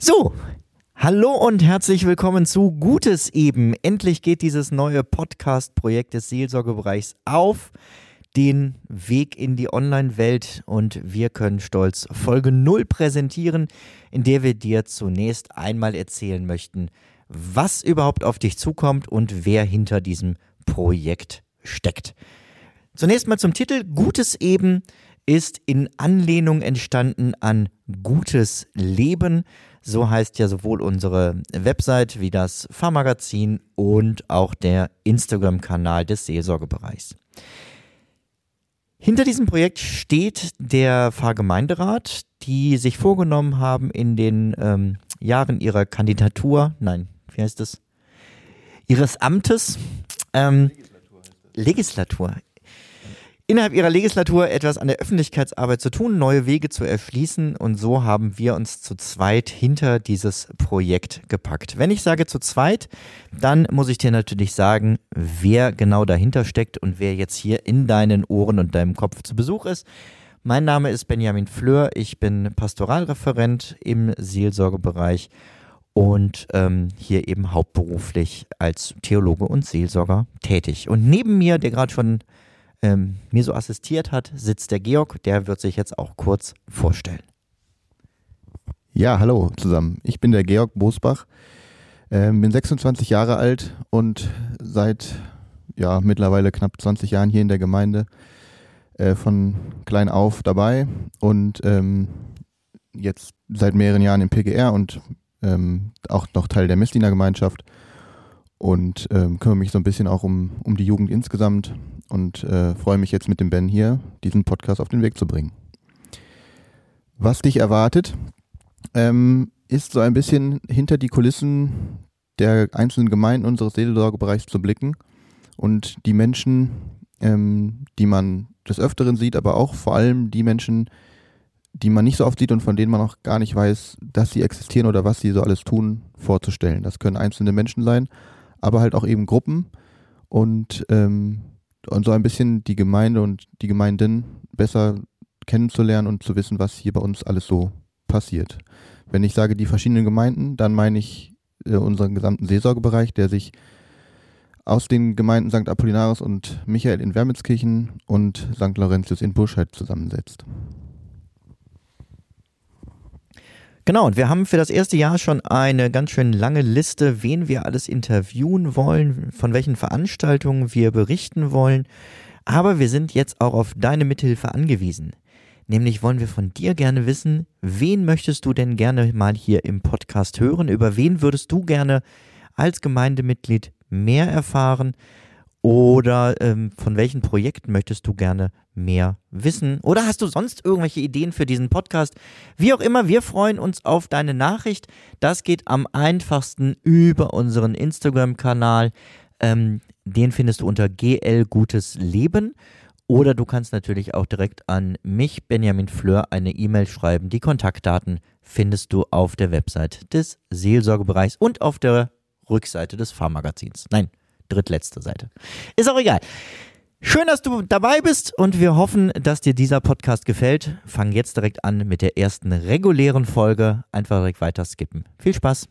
So, hallo und herzlich willkommen zu Gutes eben. Endlich geht dieses neue Podcast-Projekt des Seelsorgebereichs auf den Weg in die Online-Welt und wir können stolz Folge 0 präsentieren, in der wir dir zunächst einmal erzählen möchten, was überhaupt auf dich zukommt und wer hinter diesem Projekt steckt. Zunächst mal zum Titel. Gutes eben ist in Anlehnung entstanden an gutes Leben. So heißt ja sowohl unsere Website wie das Fahrmagazin und auch der Instagram-Kanal des Seelsorgebereichs. Hinter diesem Projekt steht der Pfarrgemeinderat, die sich vorgenommen haben, in den ähm, Jahren ihrer Kandidatur, nein, wie heißt es, ihres Amtes, ähm, Legislatur, innerhalb ihrer Legislatur etwas an der Öffentlichkeitsarbeit zu tun, neue Wege zu erschließen und so haben wir uns zu zweit hinter dieses Projekt gepackt. Wenn ich sage zu zweit, dann muss ich dir natürlich sagen, wer genau dahinter steckt und wer jetzt hier in deinen Ohren und deinem Kopf zu Besuch ist. Mein Name ist Benjamin Fleur, ich bin Pastoralreferent im Seelsorgebereich und ähm, hier eben hauptberuflich als Theologe und Seelsorger tätig. Und neben mir, der gerade schon ähm, mir so assistiert hat, sitzt der Georg. Der wird sich jetzt auch kurz vorstellen. Ja, hallo zusammen. Ich bin der Georg Bosbach, ähm, bin 26 Jahre alt und seit ja, mittlerweile knapp 20 Jahren hier in der Gemeinde äh, von klein auf dabei und ähm, jetzt seit mehreren Jahren im PGR und ähm, auch noch Teil der Messdiener Gemeinschaft und ähm, kümmere mich so ein bisschen auch um, um die Jugend insgesamt und äh, freue mich jetzt mit dem Ben hier, diesen Podcast auf den Weg zu bringen. Was dich erwartet, ähm, ist so ein bisschen hinter die Kulissen der einzelnen Gemeinden unseres Seelsorgebereichs zu blicken und die Menschen, ähm, die man des Öfteren sieht, aber auch vor allem die Menschen, die man nicht so oft sieht und von denen man auch gar nicht weiß, dass sie existieren oder was sie so alles tun, vorzustellen. Das können einzelne Menschen sein, aber halt auch eben Gruppen und ähm, und so ein bisschen die Gemeinde und die Gemeinden besser kennenzulernen und zu wissen, was hier bei uns alles so passiert. Wenn ich sage die verschiedenen Gemeinden, dann meine ich äh, unseren gesamten Seelsorgebereich, der sich aus den Gemeinden St. Apollinaris und Michael in Wermitzkirchen und St. Laurentius in Burscheid zusammensetzt. Genau, und wir haben für das erste Jahr schon eine ganz schön lange Liste, wen wir alles interviewen wollen, von welchen Veranstaltungen wir berichten wollen. Aber wir sind jetzt auch auf deine Mithilfe angewiesen. Nämlich wollen wir von dir gerne wissen, wen möchtest du denn gerne mal hier im Podcast hören? Über wen würdest du gerne als Gemeindemitglied mehr erfahren? Oder ähm, von welchen Projekten möchtest du gerne mehr wissen? Oder hast du sonst irgendwelche Ideen für diesen Podcast? Wie auch immer, wir freuen uns auf deine Nachricht. Das geht am einfachsten über unseren Instagram-Kanal. Ähm, den findest du unter GL Gutes Leben. Oder du kannst natürlich auch direkt an mich, Benjamin Fleur, eine E-Mail schreiben. Die Kontaktdaten findest du auf der Website des Seelsorgebereichs und auf der Rückseite des Fahrmagazins. Nein, drittletzte Seite. Ist auch egal. Schön, dass du dabei bist und wir hoffen, dass dir dieser Podcast gefällt. Fang jetzt direkt an mit der ersten regulären Folge. Einfach direkt weiter skippen. Viel Spaß.